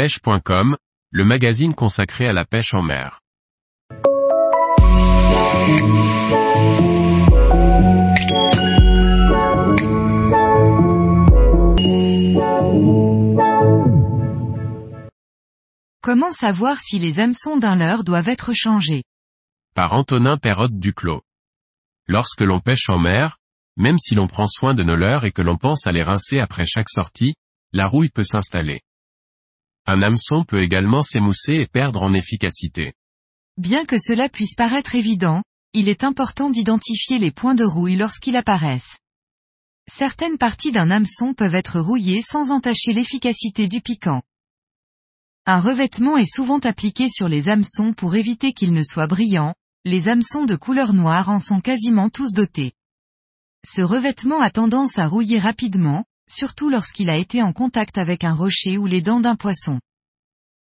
pêche.com, le magazine consacré à la pêche en mer. Comment savoir si les hameçons d'un leurre doivent être changés? Par Antonin Perrotte Duclos. Lorsque l'on pêche en mer, même si l'on prend soin de nos leurres et que l'on pense à les rincer après chaque sortie, la rouille peut s'installer. Un hameçon peut également s'émousser et perdre en efficacité. Bien que cela puisse paraître évident, il est important d'identifier les points de rouille lorsqu'ils apparaissent. Certaines parties d'un hameçon peuvent être rouillées sans entacher l'efficacité du piquant. Un revêtement est souvent appliqué sur les hameçons pour éviter qu'ils ne soient brillants, les hameçons de couleur noire en sont quasiment tous dotés. Ce revêtement a tendance à rouiller rapidement, surtout lorsqu'il a été en contact avec un rocher ou les dents d'un poisson.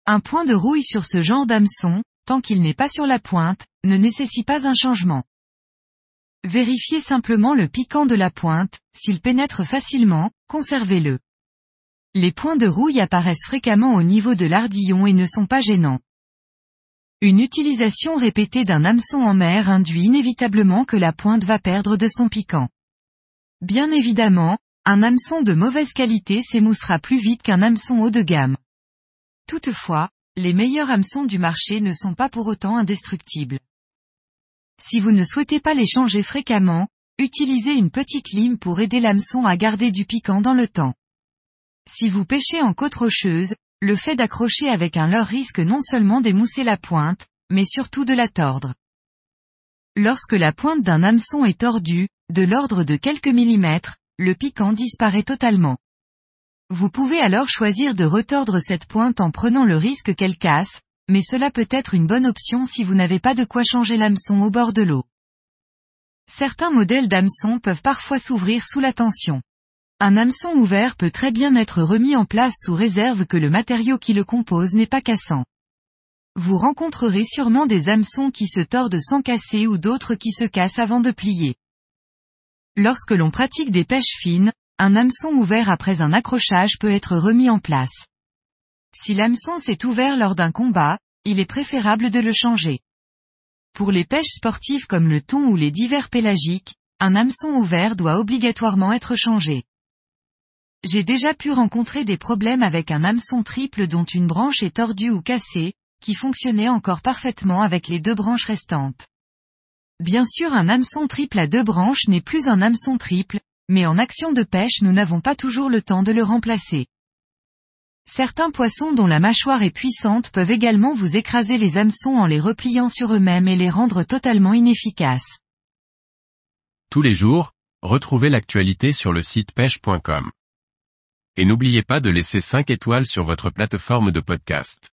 Un point de rouille sur ce genre d'hameçon, tant qu'il n'est pas sur la pointe, ne nécessite pas un changement. Vérifiez simplement le piquant de la pointe, s'il pénètre facilement, conservez-le. Les points de rouille apparaissent fréquemment au niveau de l'ardillon et ne sont pas gênants. Une utilisation répétée d'un hameçon en mer induit inévitablement que la pointe va perdre de son piquant. Bien évidemment, un hameçon de mauvaise qualité s'émoussera plus vite qu'un hameçon haut de gamme. Toutefois, les meilleurs hameçons du marché ne sont pas pour autant indestructibles. Si vous ne souhaitez pas les changer fréquemment, utilisez une petite lime pour aider l'hameçon à garder du piquant dans le temps. Si vous pêchez en côte rocheuse, le fait d'accrocher avec un leurre risque non seulement d'émousser la pointe, mais surtout de la tordre. Lorsque la pointe d'un hameçon est tordue, de l'ordre de quelques millimètres, le piquant disparaît totalement. Vous pouvez alors choisir de retordre cette pointe en prenant le risque qu'elle casse, mais cela peut être une bonne option si vous n'avez pas de quoi changer l'hameçon au bord de l'eau. Certains modèles d'hameçon peuvent parfois s'ouvrir sous la tension. Un hameçon ouvert peut très bien être remis en place sous réserve que le matériau qui le compose n'est pas cassant. Vous rencontrerez sûrement des hameçons qui se tordent sans casser ou d'autres qui se cassent avant de plier. Lorsque l'on pratique des pêches fines, un hameçon ouvert après un accrochage peut être remis en place. Si l'hameçon s'est ouvert lors d'un combat, il est préférable de le changer. Pour les pêches sportives comme le thon ou les divers pélagiques, un hameçon ouvert doit obligatoirement être changé. J'ai déjà pu rencontrer des problèmes avec un hameçon triple dont une branche est tordue ou cassée, qui fonctionnait encore parfaitement avec les deux branches restantes. Bien sûr un hameçon triple à deux branches n'est plus un hameçon triple, mais en action de pêche nous n'avons pas toujours le temps de le remplacer. Certains poissons dont la mâchoire est puissante peuvent également vous écraser les hameçons en les repliant sur eux-mêmes et les rendre totalement inefficaces. Tous les jours, retrouvez l'actualité sur le site pêche.com. Et n'oubliez pas de laisser 5 étoiles sur votre plateforme de podcast.